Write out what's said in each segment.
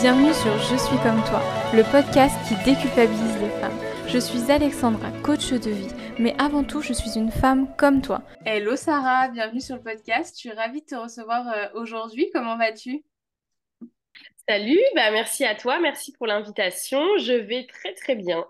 Bienvenue sur Je suis comme toi, le podcast qui déculpabilise les femmes. Je suis Alexandra, coach de vie, mais avant tout, je suis une femme comme toi. Hello Sarah, bienvenue sur le podcast. Je suis ravie de te recevoir euh, aujourd'hui. Comment vas-tu? Salut, bah merci à toi, merci pour l'invitation. Je vais très très bien.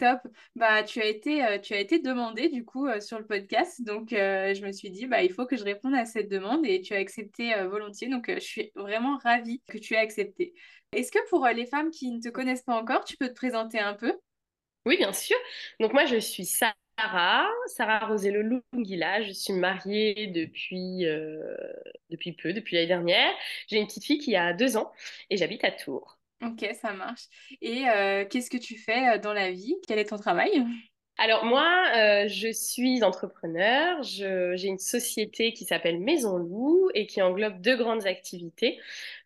Top. Bah, tu as été, euh, tu as été demandé du coup euh, sur le podcast. Donc, euh, je me suis dit, bah, il faut que je réponde à cette demande et tu as accepté volontiers. Donc, je suis vraiment ravie que tu aies accepté. Est-ce que pour les femmes qui ne te connaissent pas encore, tu peux te présenter un peu? Oui, bien sûr. Donc, moi, je suis Sarah, Sarah Roselo Lungila. Je suis mariée depuis, depuis peu, depuis l'année dernière. J'ai une petite fille qui a deux ans et j'habite à Tours. Ok, ça marche. Et euh, qu'est-ce que tu fais euh, dans la vie? Quel est ton travail? Alors moi, euh, je suis entrepreneur. J'ai une société qui s'appelle Maison Loup et qui englobe deux grandes activités.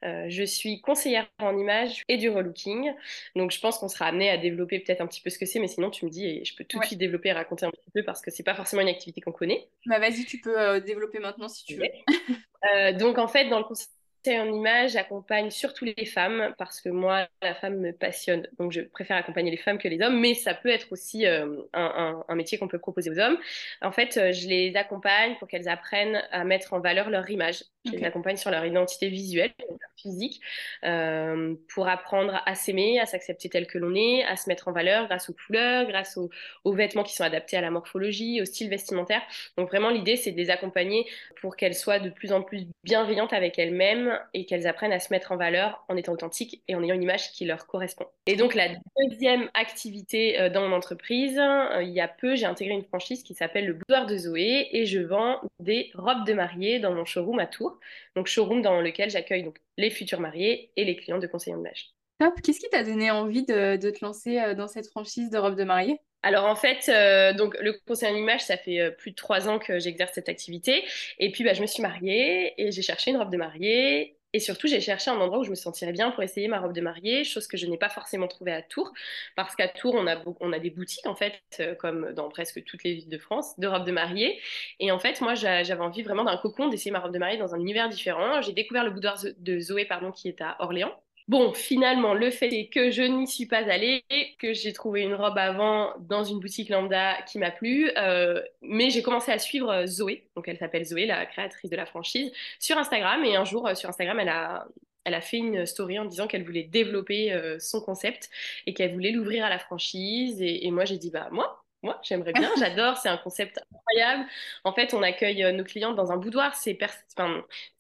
je suis conseillère en image et du relooking. Donc je pense qu'on sera amené à développer peut-être un petit peu ce que c'est, mais sinon tu me dis et je peux tout de suite développer et raconter un petit peu parce que c'est pas forcément une activité qu'on connaît. Bah vas-y, tu peux développer maintenant si tu veux. donc en fait, dans le conseil en image accompagne surtout les femmes parce que moi, la femme me passionne. Donc, je préfère accompagner les femmes que les hommes, mais ça peut être aussi euh, un, métier qu'on peut proposer aux hommes. En fait, euh, je les accompagne pour qu'elles apprennent à mettre en valeur leur image. Je les accompagne sur leur identité visuelle, leur physique, euh, pour apprendre à s'aimer, à s'accepter tel que l'on est, à se mettre en valeur grâce aux couleurs, grâce aux, aux vêtements qui sont adaptés à la morphologie, au style vestimentaire. Donc, vraiment, l'idée, c'est de les accompagner pour qu'elles soient de plus en plus bienveillantes avec elles-mêmes et qu'elles apprennent à se mettre en valeur en étant authentiques et en ayant une image qui leur correspond. Et donc la deuxième activité euh, dans mon entreprise, euh, il y a peu, j'ai intégré une franchise qui s'appelle le Boudoir de Zoé et je vends des robes de mariée dans mon showroom à Tours. Donc showroom dans lequel j'accueille donc les futurs mariés et les clients de conseillers de mariage. Qu'est-ce qui t'a donné envie de, te lancer euh, dans cette franchise de robes de mariée? Alors en fait, donc le conseil en image, ça fait plus de trois ans que j'exerce cette activité. Et puis bah, je me suis mariée et j'ai cherché une robe de mariée. Et surtout, j'ai cherché un endroit où je me sentirais bien pour essayer ma robe de mariée, chose que je n'ai pas forcément trouvée à Tours, parce qu'à Tours, on a, on a des boutiques, en fait, euh, comme dans presque toutes les villes de France, de robes de mariée. Et en fait, moi, j'avais envie vraiment d'un cocon, d'essayer ma robe de mariée dans un univers différent. J'ai découvert le boudoir de Zoé, pardon, qui est à Orléans. Bon, finalement, le fait est que je n'y suis pas allée, que j'ai trouvé une robe avant dans une boutique lambda qui m'a plu, euh, mais j'ai commencé à suivre euh, Zoé, donc elle s'appelle Zoé, la créatrice de la franchise, sur Instagram, et un jour, euh, sur Instagram, elle a, a fait une story en disant qu'elle voulait développer son concept et qu'elle voulait l'ouvrir à la franchise, et moi j'ai dit, bah moi, moi, j'aimerais bien, j'adore, c'est un concept incroyable. En fait, on accueille euh, nos clientes dans un boudoir, c'est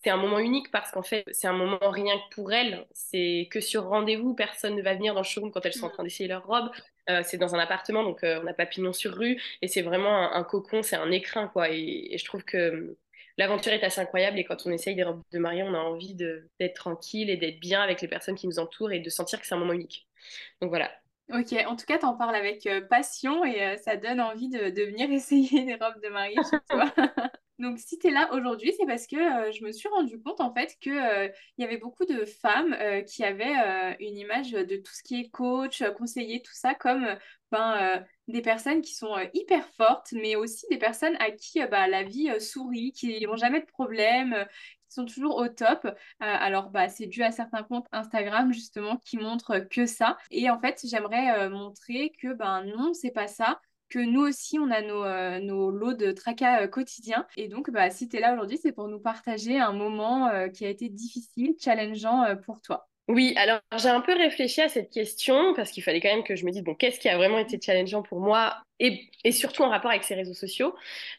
un moment unique parce qu'en fait, c'est un moment rien que pour elles. C'est que sur rendez-vous, personne ne va venir dans le showroom quand elles sont en train d'essayer leur robe. Euh, c'est dans un appartement, donc euh, on n'a pas pignon sur rue, et c'est vraiment un, cocon, c'est un écrin, quoi. Et, je trouve que l'aventure est assez incroyable, et quand on essaye des robes de mariée, on a envie d'être tranquille et d'être bien avec les personnes qui nous entourent et de sentir que c'est un moment unique. Donc voilà, Ok, en tout cas, tu en parles avec euh, passion et euh, ça donne envie de, de, venir essayer des robes de mariée chez toi. Donc, si tu es là aujourd'hui, c'est parce que euh, je me suis rendu compte en fait qu'il il y avait beaucoup de femmes qui avaient une image de tout ce qui est coach, conseiller, tout ça, comme ben, des personnes qui sont hyper fortes, mais aussi des personnes à qui bah, la vie sourit, qui n'ont jamais de problème, sont toujours au top. Euh, alors, bah, c'est dû à certains comptes Instagram, justement, qui montrent que ça. Et en fait, j'aimerais euh, montrer que, ben non, c'est pas ça que nous aussi, on a nos, euh, lots de tracas quotidiens. Et donc, bah, si tu es là aujourd'hui, c'est pour nous partager un moment qui a été difficile, challengeant pour toi. Oui, alors j'ai un peu réfléchi à cette question parce qu'il fallait quand même que je me dise, bon, qu'est-ce qui a vraiment été challengeant pour moi et, surtout en rapport avec ces réseaux sociaux.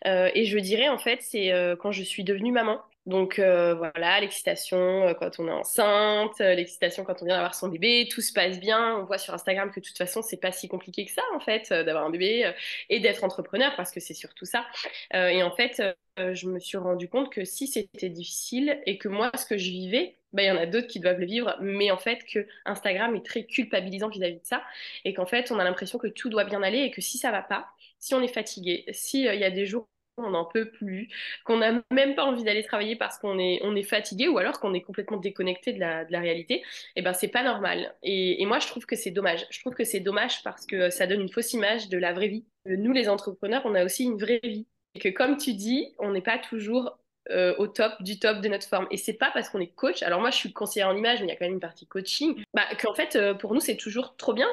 et je dirais, en fait, c'est quand je suis devenue maman. Donc euh, voilà, l'excitation euh, quand on est enceinte, euh, l'excitation quand on vient d'avoir son bébé, tout se passe bien. On voit sur Instagram que de toute façon, c'est pas si compliqué que ça en fait d'avoir un bébé et d'être entrepreneur parce que c'est surtout ça. et en fait, je me suis rendu compte que si c'était difficile et que moi, ce que je vivais, bah, il y en a d'autres qui doivent le vivre, mais en fait que Instagram est très culpabilisant vis-à-vis de ça et qu'en fait, on a l'impression que tout doit bien aller et que si ça va pas, si on est fatigué, s'il y a des jours on n'en peut plus, qu'on n'a même pas envie d'aller travailler parce qu'on est, fatigué ou alors qu'on est complètement déconnecté de la, réalité, eh ben c'est pas normal. Et, moi, je trouve que c'est dommage. Je trouve que c'est dommage parce que ça donne une fausse image de la vraie vie. Nous, les entrepreneurs, on a aussi une vraie vie. Et que comme tu dis, on n'est pas toujours euh, au top du top de notre forme. Et c'est pas parce qu'on est coach. Alors moi, je suis conseillère en image, mais il y a quand même une partie coaching. Bah, qu'en fait, euh, pour nous, c'est toujours trop bien.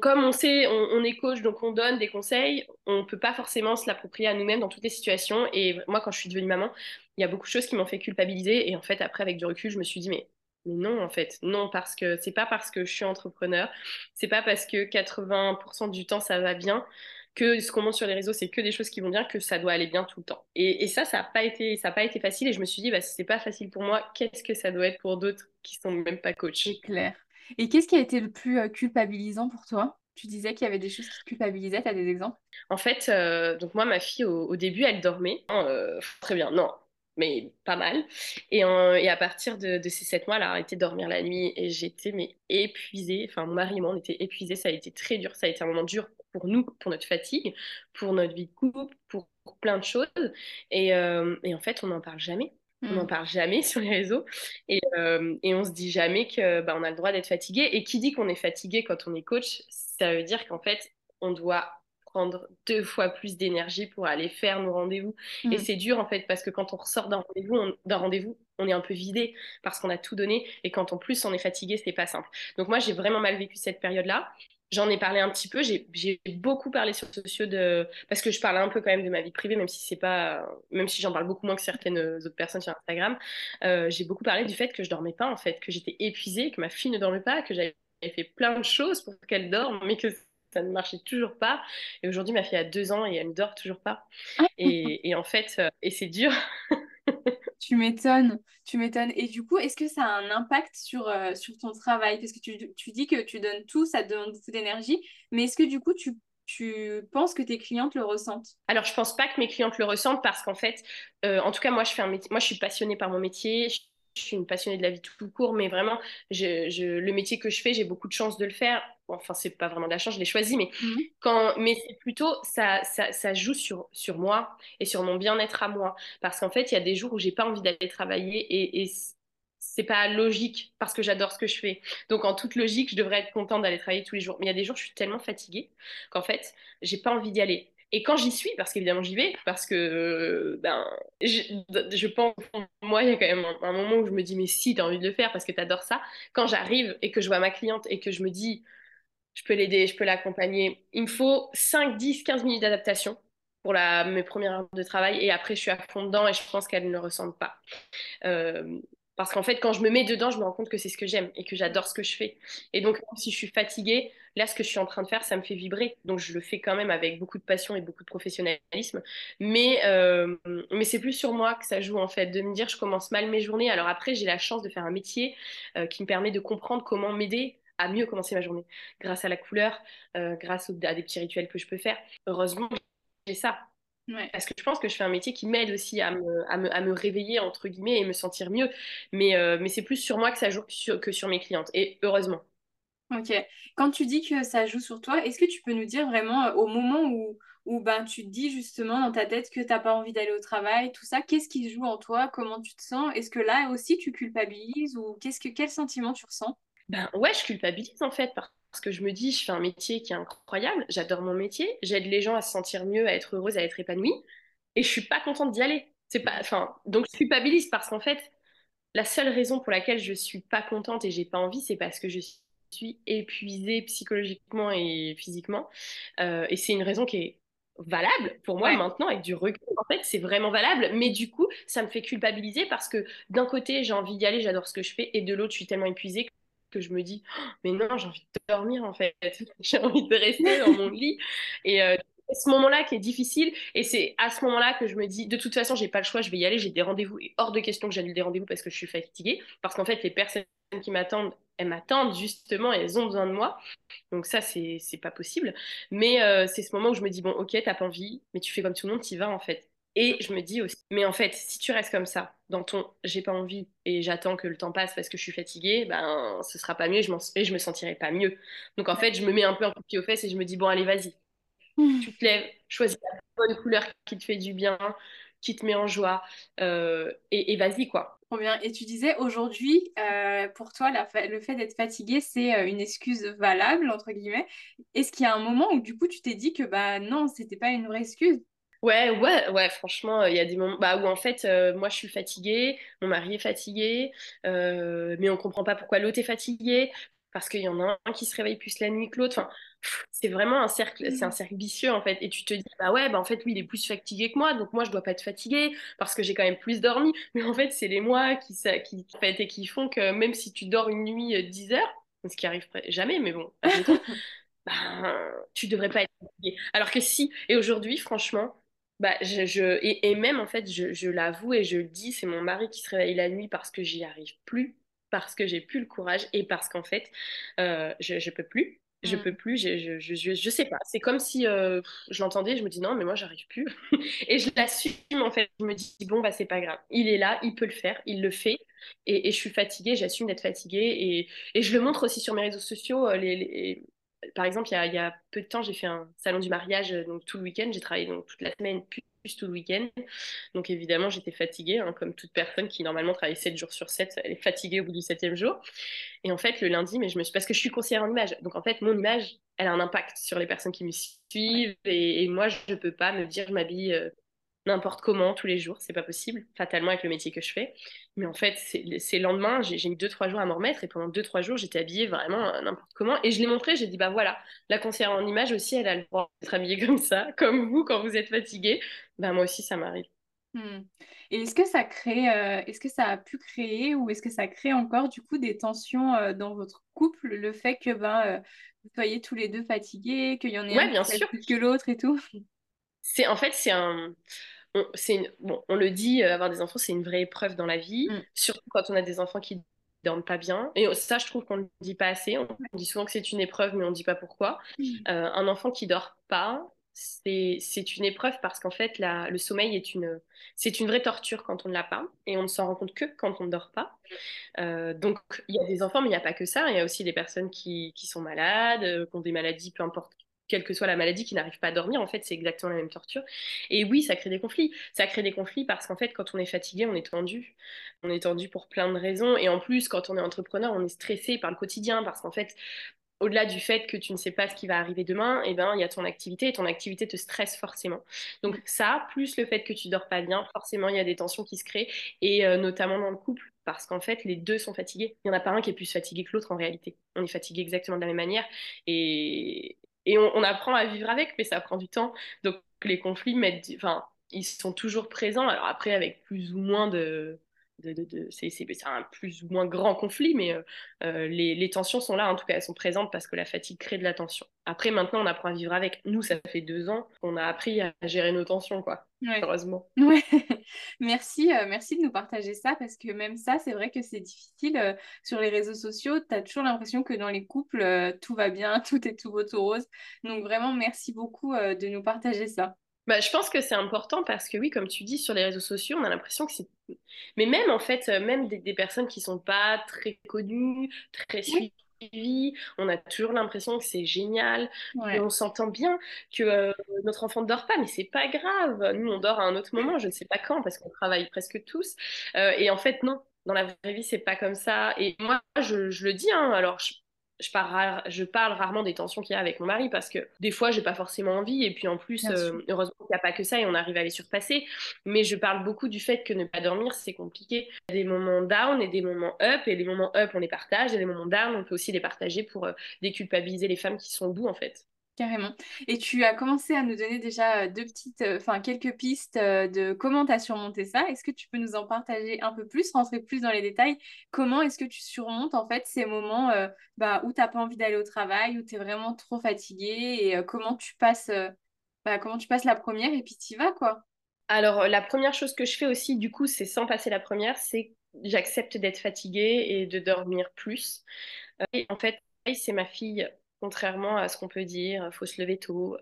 Comme on sait, on, est coach, donc on donne des conseils. On peut pas forcément se l'approprier à nous-mêmes dans toutes les situations. Et moi, quand je suis devenue maman, il y a beaucoup de choses qui m'ont fait culpabiliser. Et en fait, après, avec du recul, je me suis dit, mais non, en fait, non, parce que c'est pas parce que je suis entrepreneur, c'est pas parce que 80% du temps ça va bien que ce qu'on montre sur les réseaux, c'est que des choses qui vont bien, que ça doit aller bien tout le temps. Et, ça, ça n'a pas été, pas été facile. Et je me suis dit, bah, si c'est pas facile pour moi, qu'est-ce que ça doit être pour d'autres qui sont même pas coach? C'est clair. Et qu'est-ce qui a été le plus euh, culpabilisant pour toi? Tu disais qu'il y avait des choses qui te culpabilisaient, tu as des exemples? En fait, euh, donc moi, ma fille, au, début, elle dormait. Euh, très bien, non, mais pas mal. Et, et à partir de, ces sept mois, elle a arrêté de dormir la nuit et j'étais mais épuisée. Enfin, mon mari et moi, on était épuisés. Ça a été très dur. Ça a été un moment dur pour nous, pour notre fatigue, pour notre vie de couple, pour, plein de choses. Et, et en fait, on n'en parle jamais. On n'en hmm. parle jamais sur les réseaux et, euh, et on se dit jamais que bah, on a le droit d'être fatigué. Et qui dit qu'on est fatigué quand on est coach, ça veut dire qu'en fait, on doit prendre deux fois plus d'énergie pour aller faire nos rendez-vous. Et mm. c'est dur en fait parce que quand on ressort d'un rendez-vous, on, d'un rendez-vous, on est un peu vidé parce qu'on a tout donné et quand en plus on est fatigué, c'est pas simple. Donc moi j'ai vraiment mal vécu cette période-là. J'en ai parlé un petit peu, j'ai, beaucoup parlé sur sociaux de parce que je parlais un peu quand même de ma vie privée, même si c'est pas, même si j'en parle beaucoup moins que certaines autres personnes sur Instagram. Euh, j'ai beaucoup parlé du fait que je dormais pas en fait, que j'étais épuisée, que ma fille ne dormait pas, que j'avais fait plein de choses pour qu'elle dorme, mais que ça ne marchait toujours pas. Et aujourd'hui, ma fille a deux ans et elle ne dort toujours pas. Et, en fait, euh, et c'est dur. Tu m'étonnes, tu m'étonnes. Et du coup, est-ce que ça a un impact sur, euh, ton travail? Parce que tu, dis que tu donnes tout, ça te demande beaucoup d'énergie. Mais est-ce que du coup, tu, penses que tes clientes le ressentent? Alors, je pense pas que mes clientes le ressentent parce qu'en fait, euh, en tout cas, moi, je fais un. Moi, je suis passionnée par mon métier je suis une passionnée de la vie tout court, mais vraiment, je, le métier que je fais, j'ai beaucoup de chance de le faire. Enfin, c'est pas vraiment de la chance, je l'ai choisi, mais mhm. quand, mais c'est plutôt ça, ça, ça, joue sur, sur moi et sur mon bien-être à moi, parce qu'en fait, il y a des jours où j'ai pas envie d'aller travailler et, et c'est pas logique parce que j'adore ce que je fais. Donc en toute logique, je devrais être contente d'aller travailler tous les jours. Mais il y a des jours, je suis tellement fatiguée qu'en fait, j'ai pas envie d'y aller. Et quand j'y suis, parce qu'évidemment j'y vais, parce que ben, je, je, pense, moi, il y a quand même un, moment où je me dis, mais si, tu as envie de le faire parce que tu adores ça. Quand j'arrive et que je vois ma cliente et que je me dis, je peux l'aider, je peux l'accompagner, il me faut 5, 10, 15 minutes d'adaptation pour la, mes premières heures de travail et après je suis à fond dedans et je pense qu'elle ne le pas. Euh, parce qu'en fait, quand je me mets dedans, je me rends compte que c'est ce que j'aime et que j'adore ce que je fais. Et donc, si je suis fatiguée, là, ce que je suis en train de faire, ça me fait vibrer. Donc, je le fais quand même avec beaucoup de passion et beaucoup de professionnalisme. Mais, euh, c'est plus sur moi que ça joue, en fait, de me dire, je commence mal mes journées. Alors après, j'ai la chance de faire un métier euh, qui me permet de comprendre comment m'aider à mieux commencer ma journée. Grâce à la couleur, euh, grâce à des petits rituels que je peux faire. Heureusement, j'ai ça. Parce que je pense que je fais un métier qui m'aide aussi à me, à, me, à me, réveiller, entre guillemets, et me sentir mieux. Mais, euh, mais c'est plus sur moi que ça joue que sur, que sur mes clientes. Et heureusement. Ok. Quand tu dis que ça joue sur toi, est-ce que tu peux nous dire vraiment euh, au moment où, où ben, tu te dis justement dans ta tête que tu n'as pas envie d'aller au travail, tout ça, qu'est-ce qui joue en toi? Comment tu te sens? Est-ce que là aussi tu culpabilises? Ou qu'est-ce que, quel sentiment tu ressens? Ben ouais, je culpabilise en fait parce que je me dis, je fais un métier qui est incroyable, j'adore mon métier, j'aide les gens à se sentir mieux, à être heureuse, à être épanouie, et je suis pas contente d'y aller. C'est pas, enfin, donc je culpabilise parce qu'en fait, la seule raison pour laquelle je suis pas contente et j'ai pas envie, c'est parce que je suis épuisée psychologiquement et physiquement, euh, et c'est une raison qui est valable pour moi maintenant avec du recul en fait c'est vraiment valable mais du coup ça me fait culpabiliser parce que d'un côté j'ai envie d'y aller j'adore ce que je fais et de l'autre je suis tellement épuisée que je me dis, oh, mais non, j'ai envie de dormir en fait, j'ai envie de rester dans mon lit. Et euh, ce moment-là qui est difficile. Et c'est à ce moment-là que je me dis, de toute façon, j'ai pas le choix, je vais y aller, j'ai des rendez-vous. Et hors de question que j'annule des rendez-vous parce que je suis fatiguée. Parce qu'en fait, les personnes qui m'attendent, elles m'attendent justement elles ont besoin de moi. Donc ça, c'est pas possible. Mais euh, c'est ce moment où je me dis, bon, ok, t'as pas envie, mais tu fais comme tout le monde, t'y vas en fait. Et je me dis aussi, mais en fait, si tu restes comme ça, dans ton j'ai pas envie et j'attends que le temps passe parce que je suis fatiguée, ben ce sera pas mieux et je, et je me sentirai pas mieux. Donc en fait, je me mets un peu un coup de pied aux fesses et je me dis, bon, allez, vas-y. Hmm. Tu te lèves, choisis la bonne couleur qui te fait du bien, qui te met en joie euh, et, vas-y, quoi. Bien. Et tu disais aujourd'hui, euh, pour toi, le fait d'être fatiguée, c'est euh, une excuse valable, entre guillemets. Est-ce qu'il y a un moment où du coup tu t'es dit que bah non, c'était pas une vraie excuse? Ouais, ouais, ouais, franchement, il y a des moments bah, où en fait, euh, moi je suis fatiguée, mon mari est fatigué, euh, mais on comprend pas pourquoi l'autre est fatigué, parce qu'il y en a un qui se réveille plus la nuit que l'autre. Enfin, c'est vraiment un cercle, c'est un Mm. cercle vicieux en fait. Et tu te dis, bah ouais, bah en fait, lui il est plus fatigué que moi, donc moi je dois pas être fatiguée parce que j'ai quand même plus dormi. Mais en fait, c'est les mois qui, ça, qui, et qui font que même si tu dors une nuit euh, 10 heures, ce qui arrive jamais, mais bon, admettons, ben, tu devrais pas être fatigué. Alors que si, et aujourd'hui, franchement, bah, je, je- et, et même en fait, je, je l'avoue et je le dis, c'est mon mari qui se réveille la nuit parce que j'y arrive plus, parce que j'ai plus le courage et parce qu'en fait, euh, je, je peux plus. Je peux Mm. plus, je, je, je, je, sais pas. C'est comme si euh, je l'entendais, je me dis non, mais moi j'arrive plus. Et je l'assume en fait. Je me dis bon, bah c'est pas grave. Il est là, il peut le faire, il le fait. Et, et je suis fatiguée, j'assume d'être fatiguée. Et, et je le montre aussi sur mes réseaux sociaux. euh, Les, les- par exemple, il y a, peu de temps, j'ai fait un salon du mariage euh, donc tout le week-end. J'ai travaillé donc toute la semaine, plus tout le week-end. Donc évidemment, j'étais fatiguée, hein, comme toute personne qui normalement travaille 7 jours sur 7, elle est fatiguée au bout du septième jour. Et en fait, le lundi, mais je me suis... parce que je suis conseillère en image. Donc en fait, mon image, elle a un impact sur les personnes qui me suivent. Et, et moi, je ne peux pas me dire, je m'habille euh, n'importe comment tous les jours. C'est pas possible, fatalement, avec le métier que je fais. Mais en fait, c'est le lendemain, j'ai mis deux, trois jours à m'en remettre. Et pendant deux, trois jours, j'étais habillée vraiment euh, n'importe comment. Et je l'ai montré, j'ai dit, bah voilà, la conseillère en image aussi, elle a le droit d'être habillée comme ça, comme vous quand vous êtes fatiguée. Bah moi aussi, ça m'arrive. Mm. Et est-ce que ça crée, euh, est-ce que ça a pu créer ou est-ce que ça crée encore du coup des tensions euh, dans votre couple, le fait que ben euh, vous soyez tous les deux fatigués, qu'il y en ait un Ouais, qui bien pèse sûr. plus que l'autre et tout? C'est en fait, c'est un, on, une- bon, on le dit, euh, avoir des enfants, c'est une vraie épreuve dans la vie, Mm. surtout quand on a des enfants qui dorment pas bien. Et ça, je trouve qu'on ne le dit pas assez. On dit souvent que c'est une épreuve, mais on ne dit pas pourquoi. Mm. Euh, un enfant qui dort pas, c'est, c'est une épreuve parce qu'en fait, la, le sommeil est une, c'est une vraie torture quand on ne l'a pas. Et on ne s'en rend compte que quand on ne dort pas. Euh, donc, il y a des enfants, mais il n'y a pas que ça. Il y a aussi des personnes qui, qui sont malades, qui ont des maladies, peu importe quelle que soit la maladie, qui n'arrivent pas à dormir. En fait, c'est exactement la même torture. Et oui, ça crée des conflits. Ça crée des conflits parce qu'en fait, quand on est fatigué, on est tendu. On est tendu pour plein de raisons. Et en plus, quand on est entrepreneur, on est stressé par le quotidien parce qu'en fait, au-delà du fait que tu ne sais pas ce qui va arriver demain, eh ben, il y a ton activité et ton activité te stresse forcément. Donc ça, plus le fait que tu dors pas bien, forcément, il y a des tensions qui se créent et euh, notamment dans le couple parce qu'en fait, les deux sont fatigués. Il n'y en a pas un qui est plus fatigué que l'autre en réalité. On est fatigué exactement de la même manière et, et on, apprend à vivre avec, mais ça prend du temps. Donc les conflits enfin, ils sont toujours présents. Alors après, avec plus ou moins de... de, de, de- c'est un plus ou moins grand conflit, mais euh, euh, les, les tensions sont là, en tout cas, elles sont présentes parce que la fatigue crée de la tension. Après, maintenant, on apprend à vivre avec. Nous, ça fait deux ans qu'on a appris à gérer nos tensions, quoi. Ouais. Heureusement. Ouais. Merci, euh, merci de nous partager ça parce que même ça, c'est vrai que c'est difficile. euh, sur les réseaux sociaux, tu as toujours l'impression que dans les couples, tout va bien, tout est tout beau, tout rose. Donc vraiment, merci beaucoup, de nous partager ça. Bah, je pense que c'est important parce que oui, comme tu dis, sur les réseaux sociaux, on a l'impression que c'est... Mais même, en fait, euh, même des, des personnes qui sont pas très connues, très Oui. suivies, on a toujours l'impression que c'est génial, Ouais. qu'on s'entend bien, que euh, notre enfant ne dort pas, mais c'est pas grave. Nous, on dort à un autre moment, je ne sais pas quand, parce qu'on travaille presque tous. Euh, et en fait, non. Dans la vraie vie, c'est pas comme ça. Et moi, je, je le dis, hein, alors je, je parle, rare- je parle rarement des tensions qu'il y a avec mon mari parce que des fois, j'ai pas forcément envie. Et puis en plus, euh, heureusement qu'il n'y a pas que ça et on arrive à les surpasser. Mais je parle beaucoup du fait que ne pas dormir, c'est compliqué. Il y a des moments down et des moments up. Et les moments up, on les partage. Et les moments down, on peut aussi les partager pour euh, déculpabiliser les femmes qui sont au bout, en fait. Carrément. Et tu as commencé à nous donner déjà deux petites, enfin quelques pistes de comment tu as surmonté ça. Est-ce que tu peux nous en partager un peu plus, rentrer plus dans les détails? Comment est-ce que tu surmontes en fait ces moments bah, où t'as pas envie d'aller au travail, où tu es vraiment trop fatigué et comment tu passes, bah, comment tu passes la première et puis t'y vas quoi? Alors, la première chose que je fais aussi, du coup, c'est sans passer la première, c'est j'accepte d'être fatiguée et de dormir plus. Et en fait, c'est ma fille, contrairement à ce qu'on peut dire, faut se lever tôt.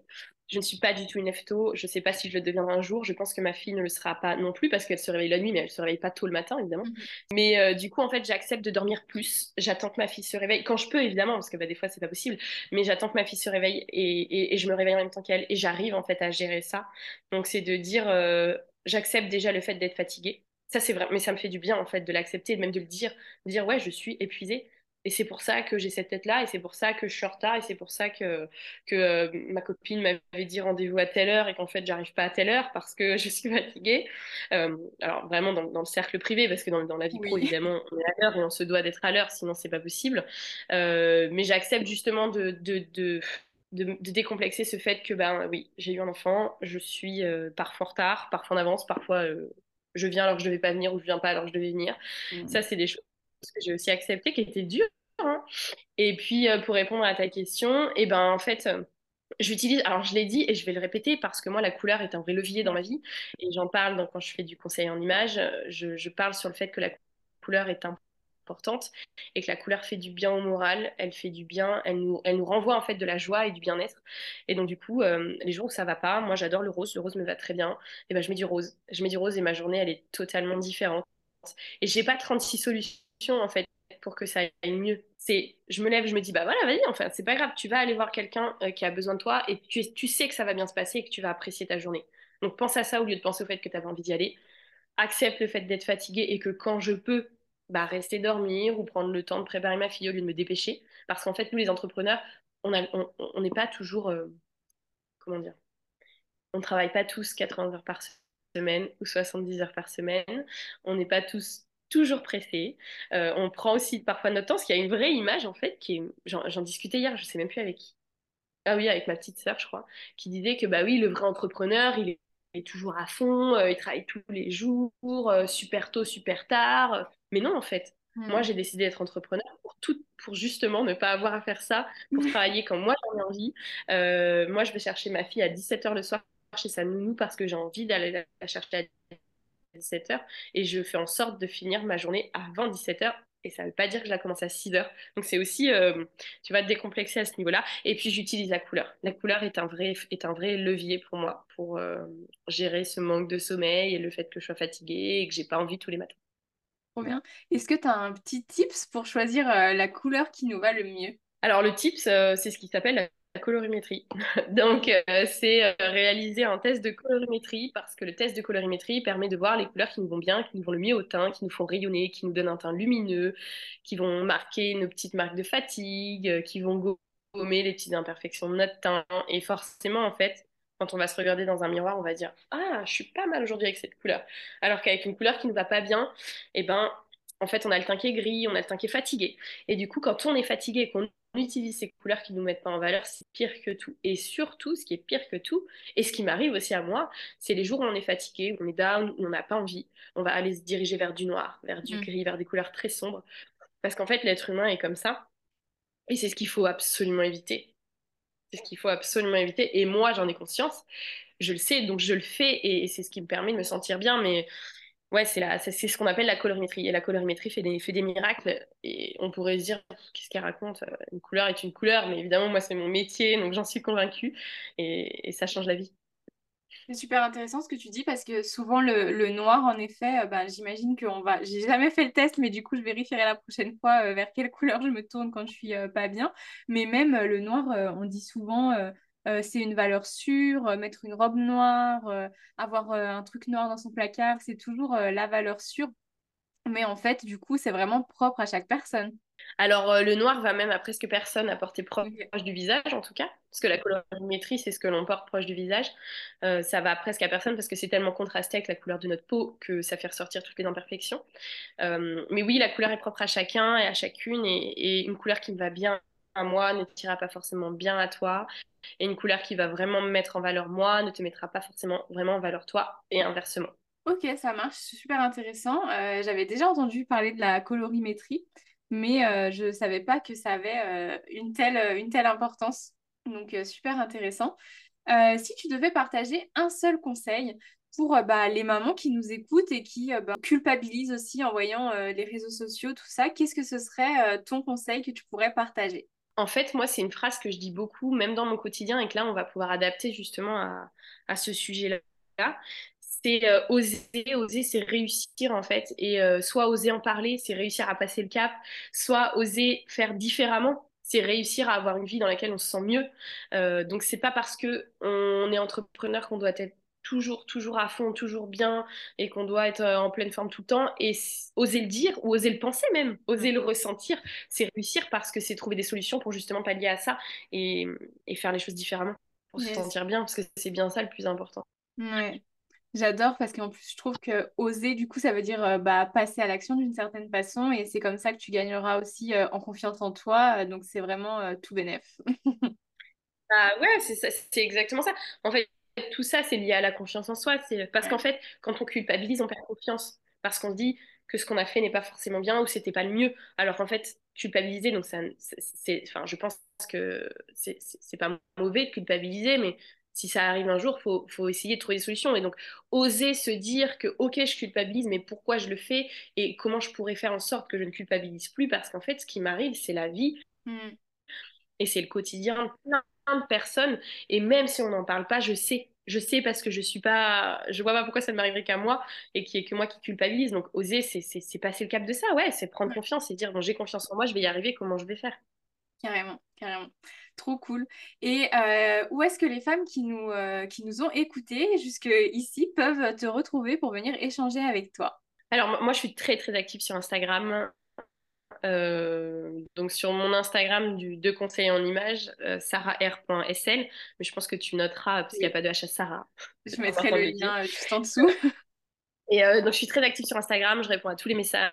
Je ne suis pas du tout une lève-tôt. Je ne sais pas si je le deviendrai un jour. Je pense que ma fille ne le sera pas non plus parce qu'elle se réveille la nuit, mais elle se réveille pas tôt le matin, évidemment. Mhm. Mais euh, du coup, en fait, j'accepte de dormir plus. J'attends que ma fille se réveille quand je peux, évidemment, parce que bah, des fois, c'est pas possible. Mais j'attends que ma fille se réveille et, et- et je me réveille en même temps qu'elle et j'arrive en fait à gérer ça. Donc, c'est de dire, euh, j'accepte déjà le fait d'être fatiguée. Ça, c'est vrai, mais ça me fait du bien en fait de l'accepter et même de le dire, de dire ouais, je suis épuisée et c'est pour ça que j'ai cette tête-là, et c'est pour ça que je suis en retard, et c'est pour ça que, que euh, ma copine m'avait dit rendez-vous à telle heure, et qu'en fait, j'arrive pas à telle heure parce que je suis fatiguée. Euh, alors, vraiment dans, dans, le cercle privé, parce que dans, dans la vie pro, évidemment, on est à l'heure et on se doit d'être à l'heure, sinon, c'est pas possible. Euh, mais j'accepte justement de, de, de de, de, décomplexer ce fait que, ben oui, j'ai eu un enfant, je suis euh, parfois en retard, parfois en avance, parfois euh, je viens alors que je devais pas venir ou je viens pas alors que je devais venir. Mmh. Ça, c'est des choses que j'ai aussi acceptées qui étaient dures. Hein. Et puis, euh, pour répondre à ta question, et eh ben en fait, j'utilise, alors je l'ai dit et je vais le répéter parce que moi, la couleur est un vrai levier dans ma vie. Et j'en parle donc, quand je fais du conseil en image, je, je parle sur le fait que la couleur est importante et que la couleur fait du bien au moral, elle fait du bien, elle nous, elle nous renvoie en fait de la joie et du bien-être. Et donc du coup, euh, les jours où ça va pas, moi j'adore le rose, le rose me va très bien, et ben je mets du rose. Je mets du rose et ma journée elle est totalement différente. Et j'ai pas 36 solutions en fait pour que ça aille mieux. C'est, je me lève, je me dis bah voilà, vas-y, enfin c'est pas grave, tu vas aller voir quelqu'un euh, qui a besoin de toi et tu, sais que ça va bien se passer et que tu vas apprécier ta journée. Donc pense à ça au lieu de penser au fait que tu avais envie d'y aller. Accepte le fait d'être fatigué et que quand je peux, bah, rester dormir ou prendre le temps de préparer ma fille au lieu de me dépêcher. Parce qu'en fait, nous, les entrepreneurs, on n'est pas toujours. Euh, comment dire On travaille pas tous 80 heures par semaine ou 70 heures par semaine. On n'est pas tous toujours pressés. Euh, on prend aussi parfois notre temps, parce qu'il y a une vraie image, en fait, qui est. J'en discutais hier, je ne sais même plus avec qui. Ah oui, avec ma petite sœur, je crois, qui disait que, bah oui, le vrai entrepreneur, il est est toujours à fond, euh, il travaille tous les jours, super tôt, super tard. Mais non, en fait. Moi, hmm. j'ai décidé d'être entrepreneur pour, tout, pour justement ne pas avoir à faire ça, pour travailler quand moi j'en ai envie. Euh, moi, je vais chercher ma fille à 17h le soir chez sa nounou parce que j'ai envie d'aller la chercher à 17h. Et je fais en sorte de finir ma journée avant 17h. Et ça ne veut pas dire que je la commence à 6h. Donc c'est aussi, euh, tu vas te décomplexer à ce niveau-là. Et puis j'utilise la couleur. La couleur est un vrai, est un vrai levier pour moi, pour euh, gérer ce manque de sommeil et le fait que je sois fatiguée et que j'ai pas envie tous les matins. Trop bien. Est-ce que tu as un petit tips pour choisir euh, la couleur qui nous va le mieux? Alors, le tips, c'est ce qui s'appelle la colorimétrie. Donc, euh, c'est réaliser un test de colorimétrie parce que le test de colorimétrie permet de voir les couleurs qui nous vont bien, qui nous vont le mieux au teint, qui nous font rayonner, qui nous donnent un teint lumineux, qui vont marquer nos petites marques de fatigue, qui vont gommer les petites imperfections de notre teint. Et forcément, en fait, quand on va se regarder dans un miroir, on va dire Ah, je suis pas mal aujourd'hui avec cette couleur. Alors qu'avec une couleur qui ne va pas bien, eh ben, en fait, on a le teint qui est gris, on a le teint qui est fatigué. Et du coup, quand on est fatigué qu'on utilise ces couleurs qui ne nous mettent pas en valeur, c'est pire que tout. Et surtout, ce qui est pire que tout, et ce qui m'arrive aussi à moi, c'est les jours où on est fatigué, où on est down, où on n'a pas envie. On va aller se diriger vers du noir, vers du mm. gris, vers des couleurs très sombres. Parce qu'en fait, l'être humain est comme ça. Et c'est ce qu'il faut absolument éviter. C'est ce qu'il faut absolument éviter. Et moi, j'en ai conscience. Je le sais, donc je le fais et, c'est ce qui me permet de me sentir bien. Mais ouais, c'est, c'est, ce qu'on appelle la colorimétrie. Et la colorimétrie fait des, miracles. Et on pourrait se dire, qu'est-ce qu'elle raconte? Une couleur est une couleur. Mais évidemment, moi, c'est mon métier, donc j'en suis convaincue. et ça change la vie. C'est super intéressant ce que tu dis parce que souvent le, noir, en effet, euh, ben, j'imagine qu'on va. J'ai jamais fait le test, mais du coup, je vérifierai la prochaine fois euh, vers quelle couleur je me tourne quand je suis euh, pas bien. Mais même le noir, on dit souvent. C'est une valeur sûre, mettre une robe noire, avoir un truc noir dans son placard, c'est toujours la valeur sûre. Mais en fait, du coup, c'est vraiment propre à chaque personne. Alors, euh, le noir va même à presque personne à porter proche du visage, en tout cas, parce que la colorimétrie, c'est ce que l'on porte proche du visage. Euh, ça va presque à personne parce que c'est tellement contrasté avec la couleur de notre peau que ça fait ressortir toutes les imperfections. Euh, mais oui, la couleur est propre à chacun et à chacune, et, une couleur qui me va bien à moi ne t'ira pas forcément bien à toi. Et une couleur qui va vraiment me mettre en valeur moi ne te mettra pas forcément vraiment en valeur toi, et inversement. Ok, ça marche, super intéressant. J'avais déjà entendu parler de la colorimétrie mais euh, je ne savais pas que ça avait euh, une, telle, euh, une telle importance. Donc, super intéressant. si tu devais partager un seul conseil pour bah, les mamans qui nous écoutent et qui bah, culpabilisent aussi en voyant les réseaux sociaux, tout ça, qu'est-ce que ce serait ton conseil que tu pourrais partager? En fait, moi, c'est une phrase que je dis beaucoup, même dans mon quotidien, et que là, on va pouvoir adapter justement à, ce sujet-là c'est euh, oser, oser, c'est réussir en fait. Et euh, soit oser en parler, c'est réussir à passer le cap, soit oser faire différemment, c'est réussir à avoir une vie dans laquelle on se sent mieux. Euh, donc c'est pas parce que on est entrepreneur qu'on doit être toujours, toujours à fond, toujours bien et qu'on doit être euh, en pleine forme tout le temps et oser le dire ou oser le penser même, oser le ressentir, c'est réussir parce que c'est trouver des solutions pour justement pallier à ça et, et faire les choses différemment pour se sentir bien parce que c'est bien ça le plus important. Ouais. J'adore parce qu'en plus, je trouve que oser, du coup, ça veut dire euh, bah, passer à l'action d'une certaine façon et c'est comme ça que tu gagneras aussi euh, en confiance en toi. donc, c'est vraiment tout bénef. bah ouais, c'est exactement ça. En fait, tout ça, c'est lié à la confiance en soi. C'est parce qu'en fait, quand on culpabilise, on perd confiance parce qu'on se dit que ce qu'on a fait n'est pas forcément bien ou c'était pas le mieux. Alors qu'en fait, culpabiliser, donc ça, c'est, enfin, je pense que c'est pas mauvais de culpabiliser, mais si ça arrive un jour, faut, faut essayer de trouver des solutions. Et donc, oser se dire que, ok, je culpabilise, mais pourquoi je le fais et comment je pourrais faire en sorte que je ne culpabilise plus? Parce qu'en fait, ce qui m'arrive, c'est la vie. Mm. Et c'est le quotidien de personnes. Et même si on n'en parle pas, je sais. Je sais parce que je suis pas. Je vois pas pourquoi ça ne m'arriverait qu'à moi et qui est que moi qui culpabilise. Donc, oser, c'est passer le cap de ça. Ouais, c'est prendre confiance et dire, bon, j'ai confiance en moi, je vais y arriver, comment je vais faire? Carrément, carrément. Trop cool. Et euh, où est-ce que les femmes qui nous, euh, qui nous ont écoutés jusqu'ici peuvent te retrouver pour venir échanger avec toi? Alors, moi, je suis très, très active sur Instagram. Euh, donc sur mon Instagram du deux conseils en images, euh, sarahR.sl, mais je pense que tu noteras parce qu'il n'y a pas de H à Sarah. Je mettrai le lien juste en dessous. Et donc je suis très active sur Instagram, je réponds à tous les messages.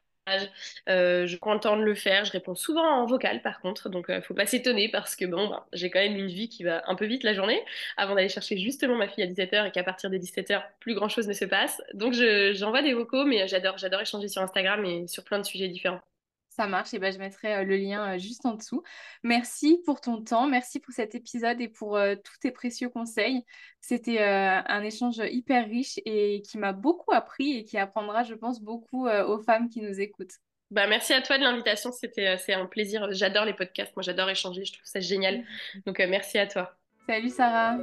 Euh, je prends le temps de le faire. Je réponds souvent en vocal, par contre, donc euh, faut pas s'étonner parce que bon, ben, j'ai quand même une vie qui va un peu vite la journée avant d'aller chercher justement ma fille à 17h et qu'à partir des 17h, plus grand chose ne se passe. Donc j'envoie des vocaux, mais j'adore, j'adore échanger sur Instagram et sur plein de sujets différents. Ça marche, et ben, je mettrai euh, le lien juste en dessous. Merci pour ton temps, merci pour cet épisode et pour tous tes précieux conseils. C'était un échange hyper riche et qui m'a beaucoup appris et qui apprendra, je pense, beaucoup aux femmes qui nous écoutent. Bah, merci à toi de l'invitation, c'était c'est un plaisir. J'adore les podcasts, moi j'adore échanger, je trouve ça génial. Donc merci à toi. Salut Sarah.